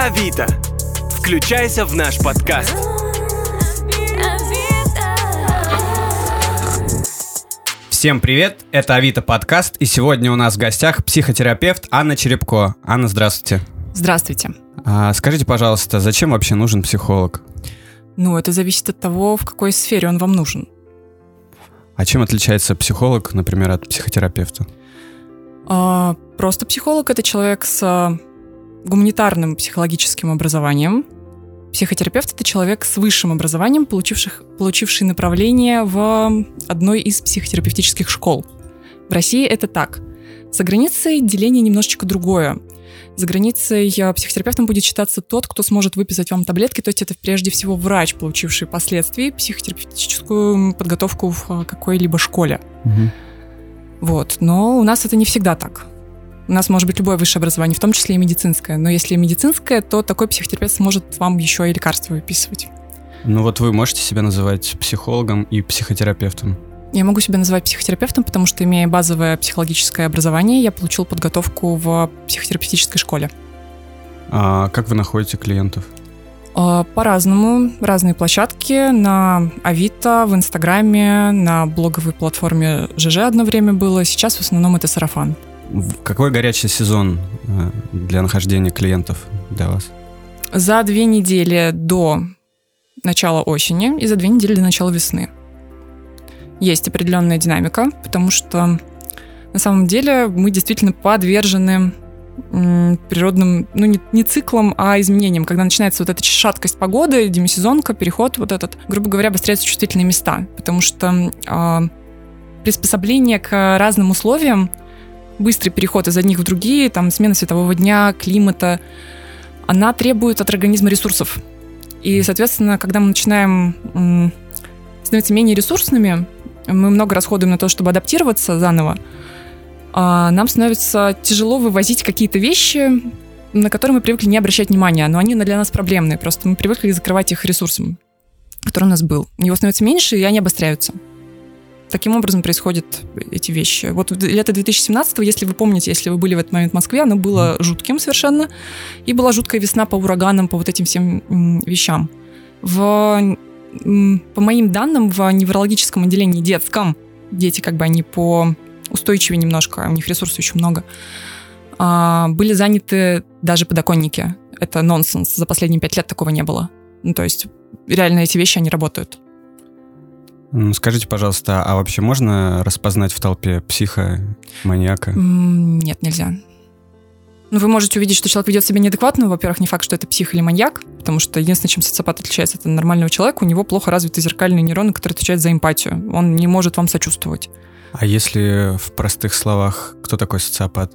Авито. Включайся в наш подкаст. Всем привет, это Авито подкаст, и сегодня у нас в гостях психотерапевт Анна Черепко. Анна, здравствуйте. Здравствуйте. А, скажите, пожалуйста, зачем вообще нужен психолог? Ну, это зависит от того, в какой сфере он вам нужен. А чем отличается психолог, например, от психотерапевта? А, просто психолог это человек с а, гуманитарным психологическим образованием. Психотерапевт это человек с высшим образованием, получивших, получивший направление в одной из психотерапевтических школ. В России это так. За границей деление немножечко другое. За границей а, психотерапевтом будет считаться тот, кто сможет выписать вам таблетки, то есть это прежде всего врач, получивший впоследствии психотерапевтическую подготовку в а, какой-либо школе. Угу. Вот. Но у нас это не всегда так. У нас может быть любое высшее образование, в том числе и медицинское. Но если медицинское, то такой психотерапевт сможет вам еще и лекарства выписывать. Ну вот вы можете себя называть психологом и психотерапевтом? Я могу себя называть психотерапевтом, потому что, имея базовое психологическое образование, я получил подготовку в психотерапевтической школе. А как вы находите клиентов? А, по-разному. Разные площадки. На Авито, в Инстаграме, на блоговой платформе ЖЖ одно время было. Сейчас в основном это сарафан. Какой горячий сезон э, для нахождения клиентов для вас? За две недели до начала осени и за две недели до начала весны есть определенная динамика, потому что на самом деле мы действительно подвержены природным, ну не, не циклом, а изменениям. Когда начинается вот эта шаткость погоды, демисезонка, переход вот этот, грубо говоря, обостряются чувствительные места, потому что э, приспособление к разным условиям, быстрый переход из одних в другие, там смена светового дня, климата, она требует от организма ресурсов. И, соответственно, когда мы начинаем становиться менее ресурсными, мы много расходуем на то, чтобы адаптироваться заново, а нам становится тяжело вывозить какие-то вещи, на которые мы привыкли не обращать внимания, но они для нас проблемные, просто мы привыкли закрывать их ресурсом, который у нас был. Его становится меньше, и они обостряются. Таким образом происходят эти вещи. Вот лето 2017, если вы помните, если вы были в этот момент в Москве, оно было жутким совершенно. И была жуткая весна по ураганам, по вот этим всем вещам. В по моим данным, в неврологическом отделении детском, дети как бы они по устойчивее немножко, у них ресурсов еще много, а, были заняты даже подоконники. Это нонсенс. За последние пять лет такого не было. Ну, то есть реально эти вещи, они работают. Скажите, пожалуйста, а вообще можно распознать в толпе психа, маньяка? Нет, нельзя. Ну, вы можете увидеть, что человек ведет себя неадекватно. Во-первых, не факт, что это псих или маньяк, потому что единственное, чем социопат отличается от нормального человека, у него плохо развиты зеркальные нейроны, которые отвечают за эмпатию. Он не может вам сочувствовать. А если в простых словах, кто такой социопат?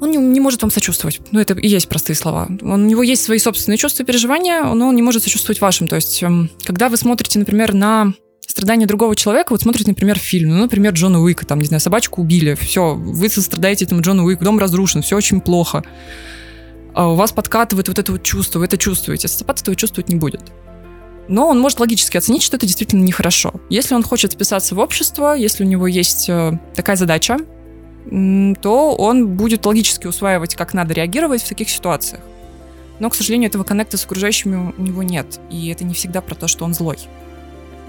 Он не, не может вам сочувствовать. Ну, это и есть простые слова. Он, у него есть свои собственные чувства и переживания, но он не может сочувствовать вашим. То есть, эм, когда вы смотрите, например, на страдания другого человека, вот смотрите, например, фильм, ну, например, Джона Уика, там, не знаю, собачку убили, все, вы страдаете этому Джону Уику, дом разрушен, все очень плохо. А у вас подкатывает вот это вот чувство, вы это чувствуете. Социопат этого чувствовать не будет. Но он может логически оценить, что это действительно нехорошо. Если он хочет вписаться в общество, если у него есть э, такая задача, то он будет логически усваивать, как надо реагировать в таких ситуациях. Но, к сожалению, этого коннекта с окружающими у него нет. И это не всегда про то, что он злой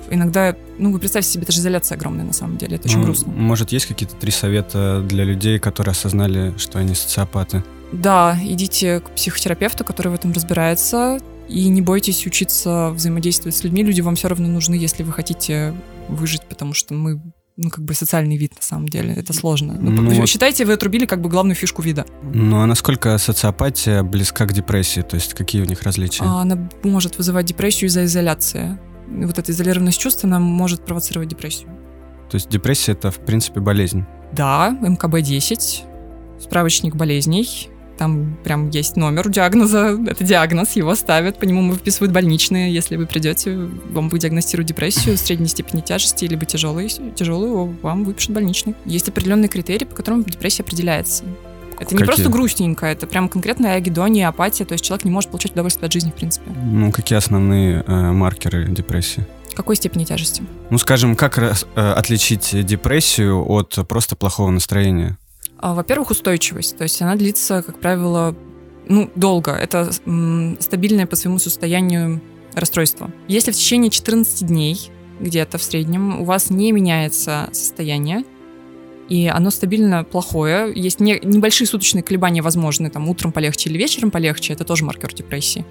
иногда, ну, вы представьте себе, это же изоляция огромная на самом деле, это очень ну, грустно. Может, есть какие-то три совета для людей, которые осознали, что они социопаты? Да, идите к психотерапевту, который в этом разбирается, и не бойтесь учиться взаимодействовать с людьми. Люди вам все равно нужны, если вы хотите выжить, потому что мы ну, как бы социальный вид, на самом деле. Это сложно. Ну, ну, считайте, вы отрубили как бы главную фишку вида. Ну, а насколько социопатия близка к депрессии? То есть какие у них различия? А, она может вызывать депрессию из-за изоляции вот эта изолированность чувств, она может провоцировать депрессию. То есть депрессия это, в принципе, болезнь? Да, МКБ-10, справочник болезней. Там прям есть номер диагноза. Это диагноз, его ставят, по нему выписывают больничные. Если вы придете, вам будет диагностируют депрессию средней степени тяжести, либо тяжелую, тяжелую, вам выпишут больничный. Есть определенные критерии, по которым депрессия определяется. Это не какие? просто грустненько, это прям конкретная агидония, апатия, то есть человек не может получать удовольствие от жизни, в принципе. Ну, какие основные э, маркеры депрессии? Какой степени тяжести? Ну, скажем, как раз, э, отличить депрессию от просто плохого настроения? А, во-первых, устойчивость. То есть она длится, как правило, ну, долго. Это м, стабильное по своему состоянию расстройство. Если в течение 14 дней где-то в среднем у вас не меняется состояние, и оно стабильно плохое. Есть не, небольшие суточные колебания возможны, там утром полегче или вечером полегче, это тоже маркер депрессии.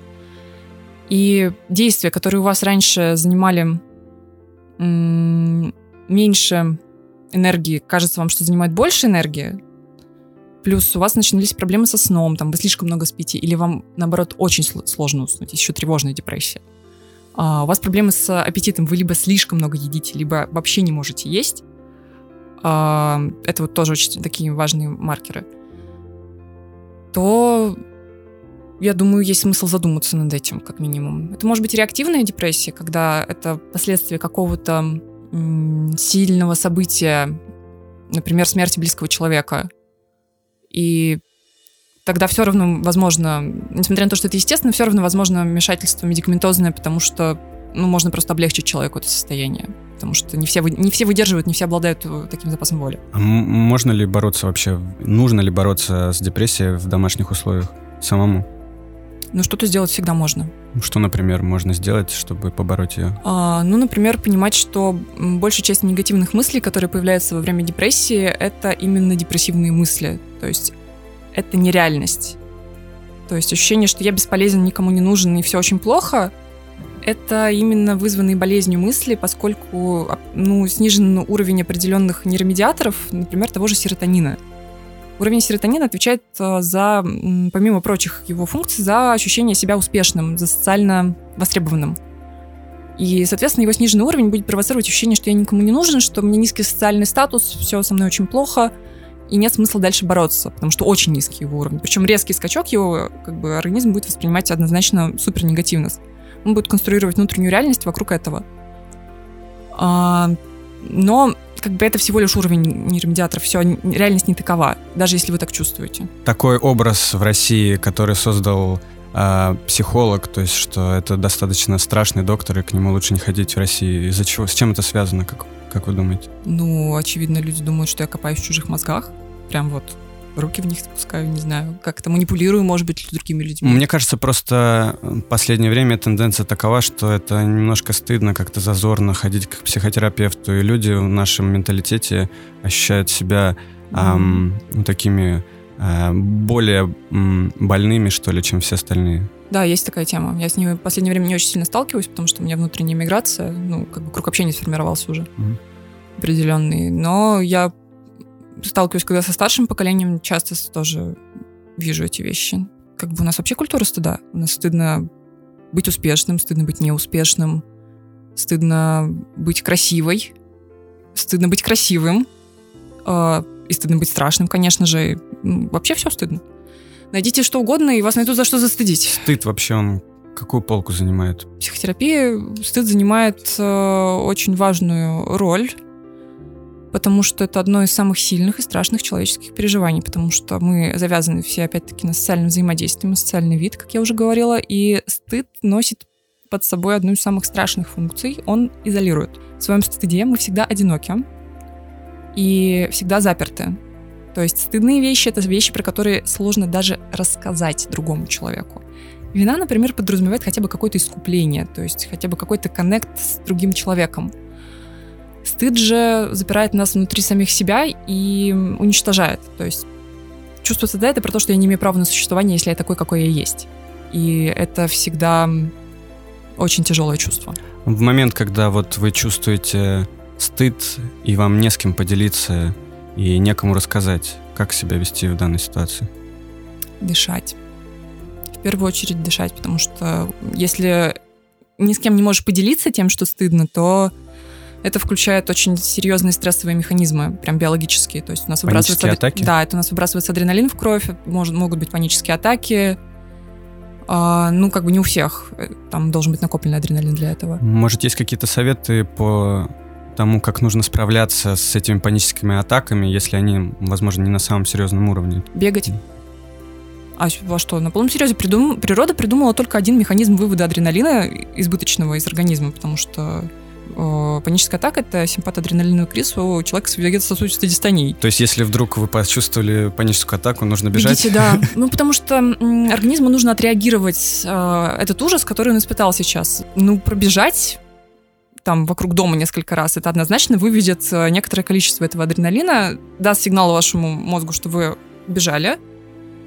И действия, которые у вас раньше занимали м- меньше энергии, кажется вам, что занимает больше энергии, плюс у вас начались проблемы со сном, там вы слишком много спите, или вам, наоборот, очень сложно уснуть, еще тревожная депрессия. А, у вас проблемы с аппетитом, вы либо слишком много едите, либо вообще не можете есть, это вот тоже очень такие важные маркеры, то я думаю, есть смысл задуматься над этим, как минимум. Это может быть реактивная депрессия, когда это последствия какого-то сильного события, например, смерти близкого человека. И тогда все равно возможно, несмотря на то, что это естественно, все равно возможно вмешательство медикаментозное, потому что ну, можно просто облегчить человеку это состояние потому что не все, не все выдерживают, не все обладают э, таким запасом воли. А можно ли бороться вообще, нужно ли бороться с депрессией в домашних условиях самому? Ну, что-то сделать всегда можно. Что, например, можно сделать, чтобы побороть ее? А, ну, например, понимать, что большая часть негативных мыслей, которые появляются во время депрессии, это именно депрессивные мысли. То есть это нереальность. То есть ощущение, что я бесполезен, никому не нужен и все очень плохо — это именно вызванные болезнью мысли, поскольку ну, снижен уровень определенных нейромедиаторов, например, того же серотонина. Уровень серотонина отвечает э, за, помимо прочих его функций, за ощущение себя успешным, за социально востребованным. И, соответственно, его сниженный уровень будет провоцировать ощущение, что я никому не нужен, что у меня низкий социальный статус, все со мной очень плохо, и нет смысла дальше бороться, потому что очень низкий его уровень. Причем резкий скачок его как бы, организм будет воспринимать однозначно супер негативно он будет конструировать внутреннюю реальность вокруг этого. А, но как бы это всего лишь уровень нейромедиаторов, все, реальность не такова, даже если вы так чувствуете. Такой образ в России, который создал э, психолог, то есть что это достаточно страшный доктор, и к нему лучше не ходить в России. Из-за чего? С чем это связано, как, как вы думаете? Ну, очевидно, люди думают, что я копаюсь в чужих мозгах. Прям вот руки в них спускаю, не знаю, как-то манипулирую, может быть, другими людьми. Мне кажется, просто в последнее время тенденция такова, что это немножко стыдно, как-то зазорно ходить к психотерапевту, и люди в нашем менталитете ощущают себя эм, ну, такими э, более м, больными, что ли, чем все остальные. Да, есть такая тема. Я с ней в последнее время не очень сильно сталкиваюсь, потому что у меня внутренняя миграция, ну, как бы круг общения сформировался уже mm определенный. Но я сталкиваюсь, когда со старшим поколением, часто тоже вижу эти вещи. Как бы у нас вообще культура стыда. У нас стыдно быть успешным, стыдно быть неуспешным, стыдно быть красивой, стыдно быть красивым, э, и стыдно быть страшным, конечно же. Вообще все стыдно. Найдите что угодно, и вас найдут за что застыдить. Стыд вообще, он какую полку занимает? В психотерапии стыд занимает э, очень важную роль потому что это одно из самых сильных и страшных человеческих переживаний, потому что мы завязаны все, опять-таки, на социальном взаимодействии, на социальный вид, как я уже говорила, и стыд носит под собой одну из самых страшных функций. Он изолирует. В своем стыде мы всегда одиноки и всегда заперты. То есть стыдные вещи — это вещи, про которые сложно даже рассказать другому человеку. Вина, например, подразумевает хотя бы какое-то искупление, то есть хотя бы какой-то коннект с другим человеком. Стыд же запирает нас внутри самих себя и уничтожает. То есть чувство стыда — это про то, что я не имею права на существование, если я такой, какой я есть. И это всегда очень тяжелое чувство. В момент, когда вот вы чувствуете стыд, и вам не с кем поделиться, и некому рассказать, как себя вести в данной ситуации? Дышать. В первую очередь дышать, потому что если ни с кем не можешь поделиться тем, что стыдно, то это включает очень серьезные стрессовые механизмы, прям биологические. То есть у нас выбрасывается... атаки? Да, это у нас выбрасывается адреналин в кровь, может, могут быть панические атаки. А, ну, как бы не у всех. Э, там должен быть накопленный адреналин для этого. Может, есть какие-то советы по тому, как нужно справляться с этими паническими атаками, если они, возможно, не на самом серьезном уровне? Бегать. А во что? На полном серьезе придум... природа придумала только один механизм вывода адреналина избыточного из организма, потому что Э, паническая атака – это симпатоадреналиновый криз у человека с вегетососудистой дистонией. То есть, если вдруг вы почувствовали паническую атаку, нужно бежать? Бегите, да. Ну, потому что организму нужно отреагировать э, этот ужас, который он испытал сейчас. Ну, пробежать там вокруг дома несколько раз, это однозначно выведет э, некоторое количество этого адреналина, даст сигнал вашему мозгу, что вы бежали,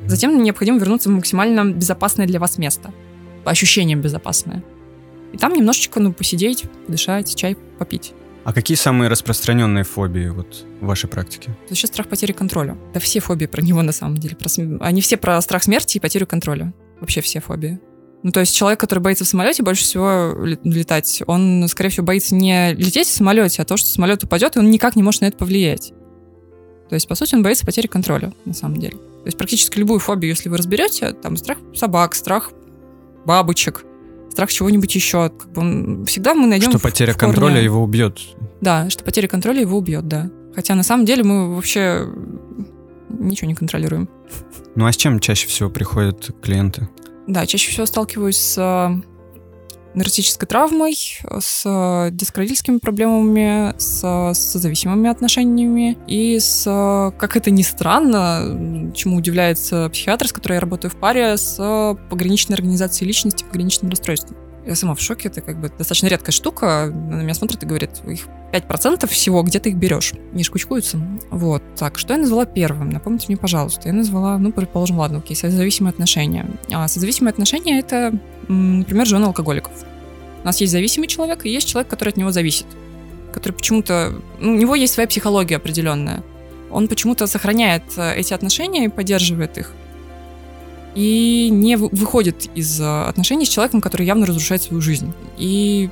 затем необходимо вернуться в максимально безопасное для вас место, по ощущениям безопасное. И там немножечко, ну, посидеть, дышать, чай попить. А какие самые распространенные фобии вот в вашей практике? Это сейчас страх потери контроля. Да все фобии про него на самом деле. Про см... Они все про страх смерти и потерю контроля. Вообще все фобии. Ну, то есть человек, который боится в самолете больше всего летать, он, скорее всего, боится не лететь в самолете, а то, что самолет упадет, и он никак не может на это повлиять. То есть, по сути, он боится потери контроля, на самом деле. То есть, практически любую фобию, если вы разберете, там, страх собак, страх бабочек, страх чего-нибудь еще. Как бы всегда мы найдем... Что потеря в контроля его убьет. Да, что потеря контроля его убьет, да. Хотя на самом деле мы вообще ничего не контролируем. Ну а с чем чаще всего приходят клиенты? Да, чаще всего сталкиваюсь с э, наркотической травмой, с дискродильскими проблемами, с, с зависимыми отношениями и с, как это ни странно, чему удивляется психиатр, с которой я работаю в паре, с пограничной организацией личности, пограничным расстройством. Я сама в шоке, это как бы достаточно редкая штука. На меня смотрит и говорит, их 5% всего, где ты их берешь? Не шкучкуются. Вот. Так, что я назвала первым? Напомните мне, пожалуйста. Я назвала, ну, предположим, ладно, окей, созависимые отношения. А созависимые отношения — это, например, жены алкоголиков. У нас есть зависимый человек, и есть человек, который от него зависит. Который почему-то... Ну, у него есть своя психология определенная. Он почему-то сохраняет э, эти отношения и поддерживает их и не выходит из э, отношений с человеком, который явно разрушает свою жизнь. И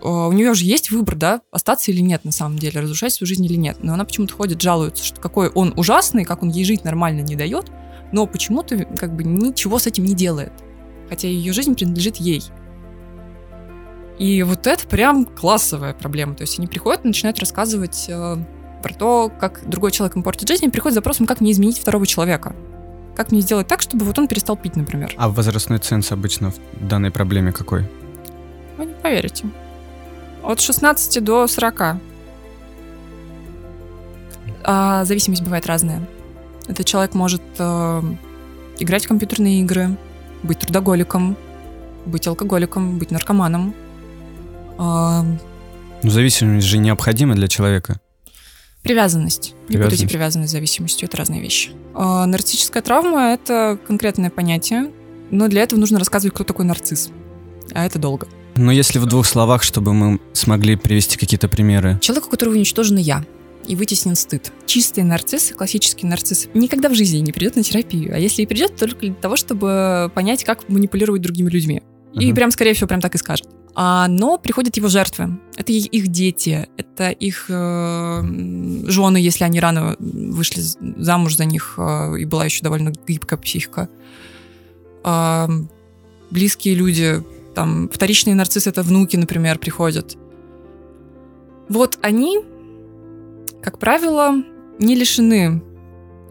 э, у нее же есть выбор, да, остаться или нет на самом деле, разрушать свою жизнь или нет. Но она почему-то ходит, жалуется, что какой он ужасный, как он ей жить нормально не дает, но почему-то как бы ничего с этим не делает. Хотя ее жизнь принадлежит ей. И вот это прям классовая проблема. То есть они приходят и начинают рассказывать про то, как другой человек им портит жизнь, и приходят с запросом, как не изменить второго человека. Как мне сделать так, чтобы вот он перестал пить, например? А возрастной ценз обычно в данной проблеме какой? Вы не поверите. От 16 до 40. А зависимость бывает разная. Этот человек может э, играть в компьютерные игры, быть трудоголиком, быть алкоголиком, быть наркоманом. Э, ну, зависимость же необходима для человека. Привязанность. Не путайте привязанность с зависимостью, это разные вещи. А, нарциссическая травма — это конкретное понятие, но для этого нужно рассказывать, кто такой нарцисс. А это долго. Но если в двух словах, чтобы мы смогли привести какие-то примеры. Человек, у которого уничтожено «я», и вытеснен стыд. Чистый нарцисс, классический нарцисс, никогда в жизни не придет на терапию. А если и придет, только для того, чтобы понять, как манипулировать другими людьми. Uh-huh. И прям, скорее всего, прям так и скажет. А, но приходят его жертвы. Это их дети, это их э, жены, если они рано вышли замуж за них, э, и была еще довольно гибкая психика. Э, близкие люди, там, вторичные нарциссы, это внуки, например, приходят. Вот они, как правило, не лишены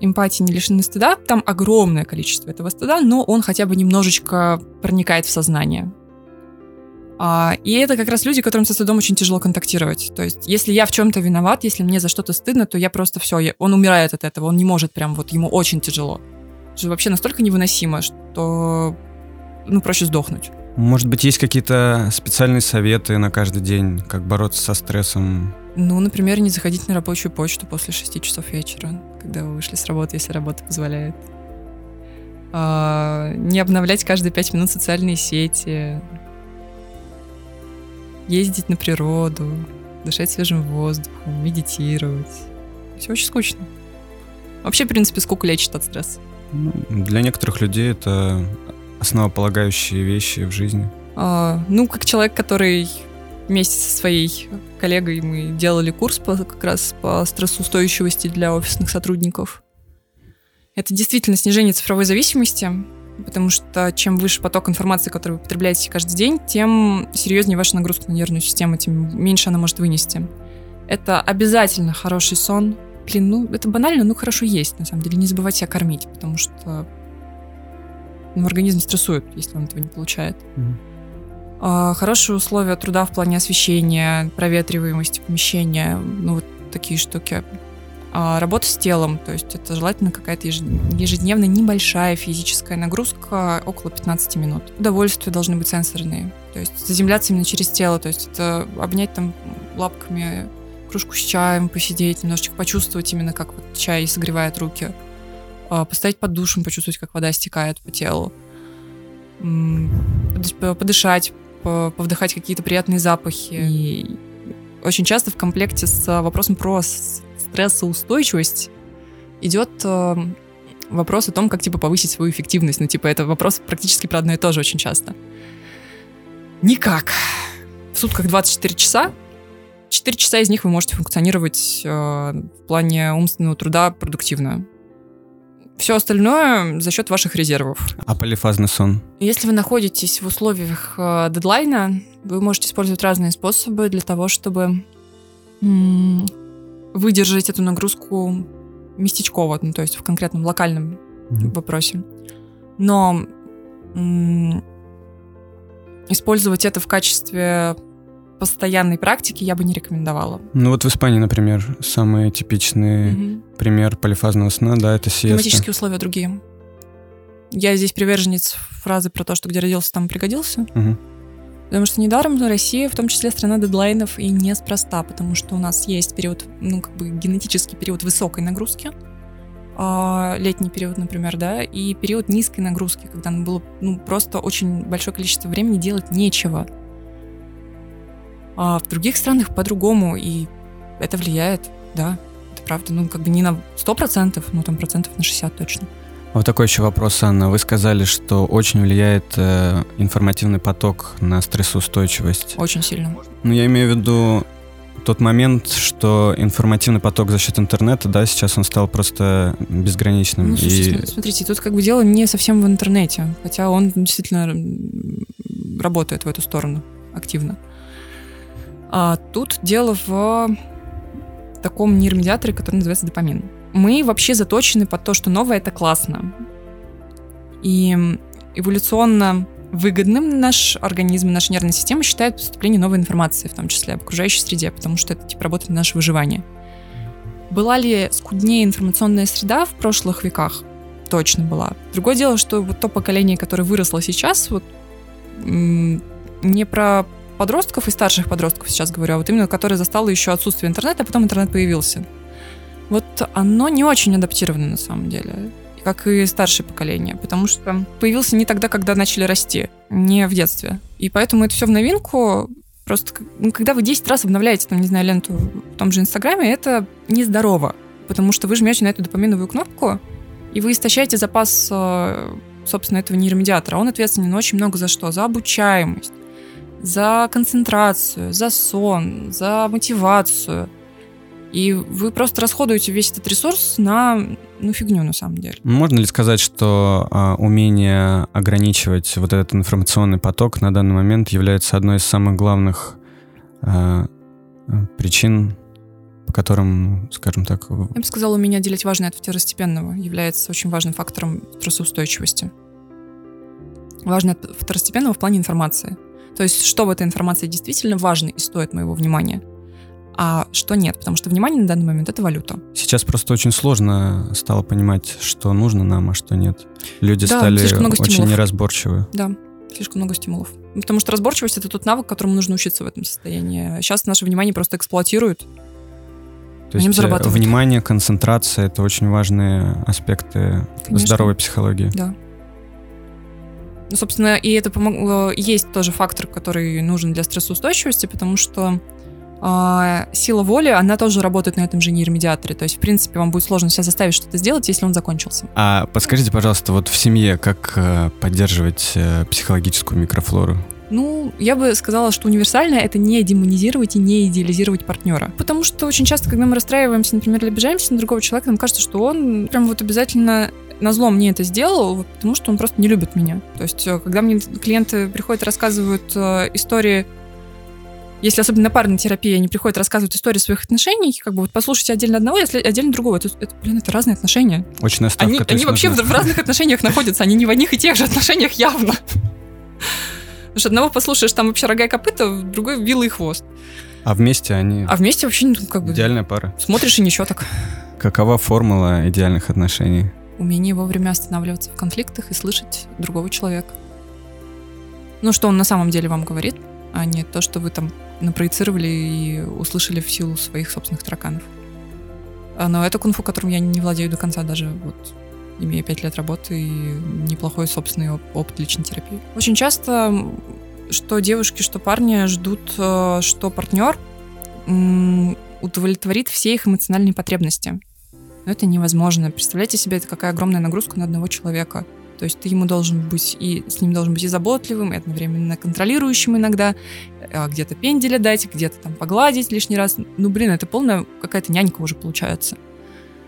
эмпатии, не лишены стыда. Там огромное количество этого стыда, но он хотя бы немножечко проникает в сознание. А, и это как раз люди, которым со стыдом очень тяжело контактировать. То есть, если я в чем-то виноват, если мне за что-то стыдно, то я просто все, я, он умирает от этого, он не может прям, вот ему очень тяжело. Это же вообще настолько невыносимо, что ну, проще сдохнуть. Может быть, есть какие-то специальные советы на каждый день, как бороться со стрессом? Ну, например, не заходить на рабочую почту после 6 часов вечера, когда вы вышли с работы, если работа позволяет. А, не обновлять каждые 5 минут социальные сети, ездить на природу, дышать свежим воздухом, медитировать. Все очень скучно. Вообще, в принципе, скука лечит от стресса. Ну, для некоторых людей это основополагающие вещи в жизни. А, ну, как человек, который вместе со своей коллегой мы делали курс по, как раз по стрессоустойчивости для офисных сотрудников. Это действительно снижение цифровой зависимости, потому что чем выше поток информации, который вы потребляете каждый день, тем серьезнее ваша нагрузка на нервную систему, тем меньше она может вынести. Это обязательно хороший сон. Блин, ну это банально, но хорошо есть, на самом деле. Не забывайте себя кормить, потому что ну, организм стрессует, если он этого не получает. А, хорошие условия труда в плане освещения, проветриваемости помещения, ну вот такие штуки. А, работа с телом, то есть это желательно какая-то ежедневная небольшая физическая нагрузка, около 15 минут. Удовольствия должны быть сенсорные, то есть заземляться именно через тело, то есть это обнять там лапками кружку с чаем, посидеть, немножечко почувствовать именно, как вот чай согревает руки, а, поставить под душем, почувствовать, как вода стекает по телу, подышать, повдыхать какие-то приятные запахи. И очень часто в комплекте с вопросом про стрессоустойчивость идет э, вопрос о том, как типа повысить свою эффективность. Ну, типа, это вопрос практически про одно и то же очень часто. Никак. В сутках 24 часа. 4 часа из них вы можете функционировать э, в плане умственного труда продуктивно. Все остальное за счет ваших резервов. А полифазный сон? Если вы находитесь в условиях э, дедлайна, вы можете использовать разные способы для того, чтобы м- выдержать эту нагрузку местечково, ну, то есть в конкретном локальном mm-hmm. вопросе. Но м- использовать это в качестве постоянной практики я бы не рекомендовала. Ну вот в Испании, например, самый типичный угу. пример полифазного сна, да, это сиеста. Климатические условия другие. Я здесь приверженец фразы про то, что где родился, там пригодился. Угу. Потому что недаром Россия, в том числе страна дедлайнов, и неспроста, потому что у нас есть период, ну, как бы генетический период высокой нагрузки, а, летний период, например, да, и период низкой нагрузки, когда нам было ну, просто очень большое количество времени делать нечего. А в других странах по-другому, и это влияет, да, это правда. Ну, как бы не на 100%, ну, там процентов на 60 точно. Вот такой еще вопрос, Анна. Вы сказали, что очень влияет э, информативный поток на стрессоустойчивость. Очень сильно. Ну, я имею в виду тот момент, что информативный поток за счет интернета, да, сейчас он стал просто безграничным. Ну, слушайте, и... смотрите, тут как бы дело не совсем в интернете, хотя он действительно работает в эту сторону активно. А тут дело в таком нейромедиаторе, который называется допамин. Мы вообще заточены под то, что новое — это классно. И эволюционно выгодным наш организм, наша нервная система считает поступление новой информации, в том числе об окружающей среде, потому что это типа работает на наше выживание. Была ли скуднее информационная среда в прошлых веках? Точно была. Другое дело, что вот то поколение, которое выросло сейчас, вот не про подростков и старших подростков сейчас говорю, а вот именно которые застало еще отсутствие интернета, а потом интернет появился. Вот оно не очень адаптировано на самом деле, как и старшее поколение, потому что появился не тогда, когда начали расти, не в детстве. И поэтому это все в новинку. Просто ну, когда вы 10 раз обновляете, там, не знаю, ленту в том же Инстаграме, это нездорово, потому что вы жмете на эту допаминовую кнопку, и вы истощаете запас, э, собственно, этого нейромедиатора. Он ответственен очень много за что? За обучаемость, за концентрацию, за сон, за мотивацию. И вы просто расходуете весь этот ресурс на ну, фигню на самом деле. Можно ли сказать, что а, умение ограничивать вот этот информационный поток на данный момент является одной из самых главных а, причин, по которым, скажем так... Я бы сказала, умение отделять важное от второстепенного является очень важным фактором стрессоустойчивости. Важное от второстепенного в плане информации. То есть, что в этой информации действительно важно и стоит моего внимания, а что нет, потому что внимание на данный момент — это валюта. Сейчас просто очень сложно стало понимать, что нужно нам, а что нет. Люди да, стали очень неразборчивы. Да, слишком много стимулов. Потому что разборчивость — это тот навык, которому нужно учиться в этом состоянии. Сейчас наше внимание просто эксплуатируют, то есть э, внимание, концентрация — это очень важные аспекты Конечно. здоровой психологии. Да. Ну, собственно, и это помог... Э, есть тоже фактор, который нужен для стрессоустойчивости, потому что э, сила воли, она тоже работает на этом же нейромедиаторе. То есть, в принципе, вам будет сложно себя заставить что-то сделать, если он закончился. А подскажите, пожалуйста, вот в семье как э, поддерживать э, психологическую микрофлору? Ну, я бы сказала, что универсальное это не демонизировать и не идеализировать партнера. Потому что очень часто, когда мы расстраиваемся, например, или обижаемся на другого человека, нам кажется, что он прям вот обязательно на зло мне это сделал, потому что он просто не любит меня. То есть, э, когда мне клиенты приходят, рассказывают э, истории, если особенно на парной терапии они приходят, рассказывают истории своих отношений, как бы вот послушайте отдельно одного, если отдельно другого. Это, это блин, это разные отношения. Очень ставка. Они, они вообще в, в разных отношениях находятся, они не в одних и тех же отношениях явно. Потому что одного послушаешь, там вообще рога и копыта, другой вилла и хвост. А вместе они А вместе вообще ну, как бы идеальная пара. смотришь и ничего так. Какова формула идеальных отношений? Умение вовремя останавливаться в конфликтах и слышать другого человека. Ну, что он на самом деле вам говорит, а не то, что вы там напроецировали и услышали в силу своих собственных тараканов. А, Но это кунг-фу, которым я не владею до конца, даже вот имея пять лет работы и неплохой собственный оп- опыт личной терапии. Очень часто что девушки, что парни ждут, э, что партнер удовлетворит все их эмоциональные потребности. Но это невозможно. Представляете себе, это какая огромная нагрузка на одного человека. То есть ты ему должен быть и с ним должен быть и заботливым, и одновременно контролирующим иногда, а где-то пенделя дать, где-то там погладить лишний раз. Ну, блин, это полная какая-то нянька уже получается.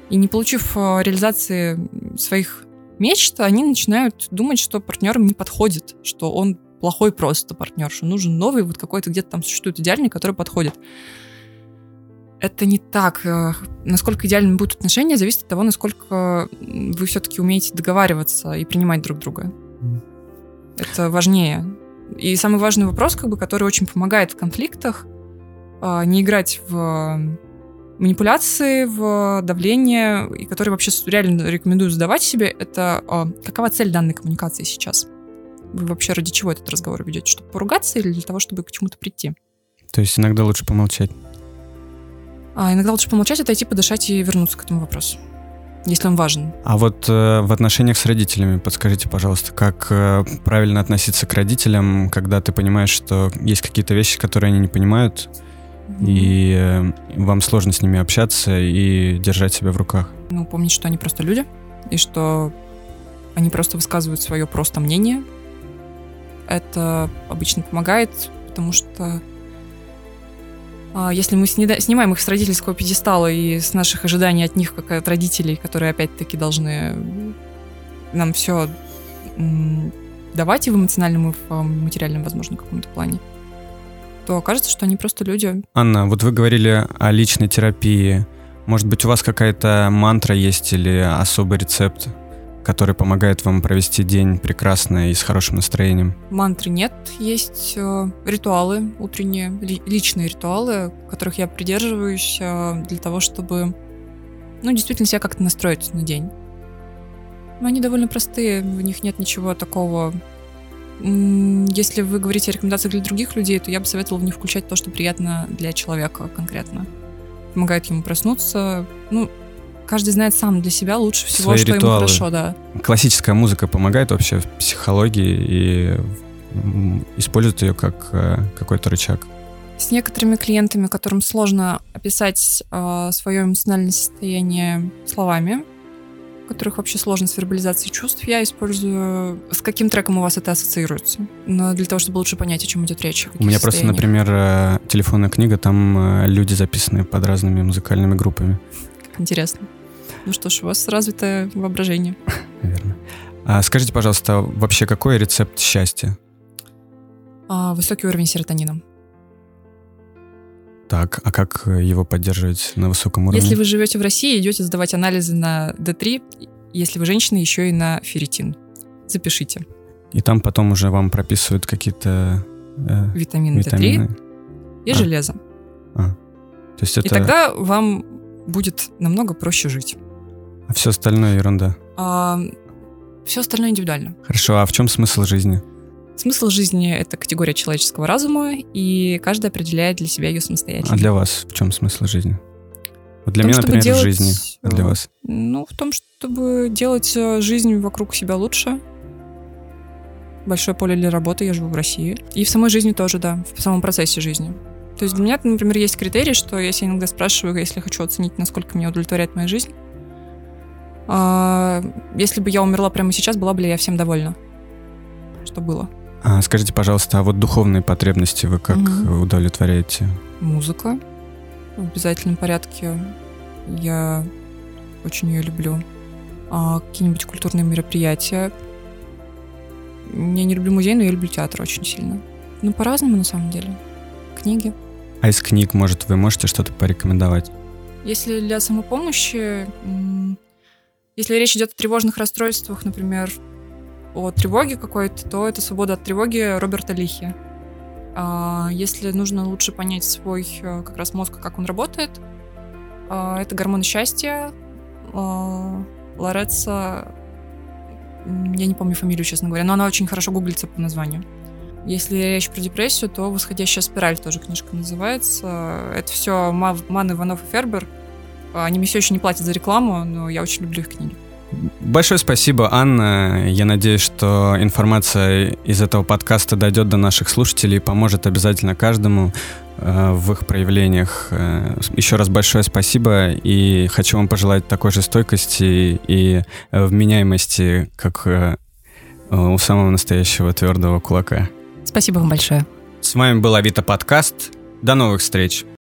И не получив э, реализации своих мечт, они начинают думать, что партнер им не подходит, что он плохой просто партнер, что нужен новый, вот какой-то где-то там существует идеальный, который подходит. Это не так. Э, Насколько идеальными будут отношения, зависит от того, насколько вы все-таки умеете договариваться и принимать друг друга. Это важнее. И самый важный вопрос, как бы, который очень помогает в конфликтах, а, не играть в манипуляции, в давление, и который вообще реально рекомендую задавать себе, это а, какова цель данной коммуникации сейчас? Вы вообще ради чего этот разговор ведете? Чтобы поругаться или для того, чтобы к чему-то прийти? То есть иногда лучше помолчать. А иногда лучше помолчать, отойти, подышать и вернуться к этому вопросу, если он важен. А вот э, в отношениях с родителями подскажите, пожалуйста, как э, правильно относиться к родителям, когда ты понимаешь, что есть какие-то вещи, которые они не понимают, и э, вам сложно с ними общаться и держать себя в руках. Ну, помнить, что они просто люди, и что они просто высказывают свое просто мнение. Это обычно помогает, потому что если мы снимаем их с родительского пьедестала и с наших ожиданий от них, как от родителей, которые опять-таки должны нам все давать и в эмоциональном, и в а, материальном, возможно, каком-то плане, то окажется, что они просто люди. Анна, вот вы говорили о личной терапии. Может быть, у вас какая-то мантра есть или особый рецепт, который помогает вам провести день прекрасно и с хорошим настроением? Мантры нет, есть э, ритуалы утренние, ли- личные ритуалы, которых я придерживаюсь э, для того, чтобы, ну, действительно себя как-то настроить на день. Но они довольно простые, в них нет ничего такого. Если вы говорите о рекомендациях для других людей, то я бы советовала в них включать то, что приятно для человека конкретно. Помогает ему проснуться. Ну, каждый знает сам для себя лучше всего, Свои что ритуалы. ему хорошо, да. Классическая музыка помогает вообще в психологии и использует ее как э, какой-то рычаг. С некоторыми клиентами, которым сложно описать э, свое эмоциональное состояние словами, которых вообще сложно с вербализацией чувств, я использую, с каким треком у вас это ассоциируется. Но для того, чтобы лучше понять, о чем идет речь. У меня просто, например, э, телефонная книга, там э, люди записаны под разными музыкальными группами, Как интересно. Ну что ж, у вас развитое воображение. наверное. А скажите, пожалуйста, вообще какой рецепт счастья? А, высокий уровень серотонина. Так, а как его поддерживать на высоком уровне? Если вы живете в России, идете сдавать анализы на D3, если вы женщина, еще и на ферритин. Запишите. И там потом уже вам прописывают какие-то э, Витамин витамины. D3 и А. железо. То есть это... И тогда вам будет намного проще жить. А все остальное ерунда. все остальное индивидуально. Хорошо, а в чем смысл жизни? Смысл жизни — это категория человеческого разума, и каждый определяет для себя ее самостоятельно. А для вас в чем смысл жизни? Вот для том, меня, например, делать, в жизни. А для вас? Ну, в том, чтобы делать э, жизнь вокруг себя лучше. Большое поле для работы, я живу в России. И в самой жизни тоже, да, в самом процессе жизни. То есть для меня, например, есть критерий, что я себя иногда спрашиваю, если хочу оценить, насколько меня удовлетворяет моя жизнь. А, если бы я умерла прямо сейчас, была бы ли я всем довольна? Что было? А, скажите, пожалуйста, а вот духовные потребности вы как Мгм. удовлетворяете? Музыка в обязательном порядке. Я очень ее люблю. А какие-нибудь культурные мероприятия. Я не люблю музей, но я люблю театр очень сильно. Ну, по-разному, на самом деле. Книги. А из книг, может, вы можете что-то порекомендовать? Если для самопомощи, если речь идет о тревожных расстройствах, например, о тревоге какой-то, то это «Свобода от тревоги» Роберта Лихи. А, если нужно лучше понять свой э, как раз мозг, как он работает, а, это «Гормоны счастья» а, Лореца, я не помню фамилию, честно говоря, но она очень хорошо гуглится по названию. Если речь про депрессию, то «Восходящая спираль» тоже книжка называется. Это все Ман, Иванов и Фербер. Они мне все еще не платят за рекламу, но я очень люблю их книги. Большое спасибо, Анна. Я надеюсь, что информация из этого подкаста дойдет до наших слушателей и поможет обязательно каждому э, в их проявлениях. Э, еще раз большое спасибо и хочу вам пожелать такой же стойкости и э, вменяемости, как э, у самого настоящего твердого кулака. Спасибо вам большое. С вами был Авито подкаст. До новых встреч.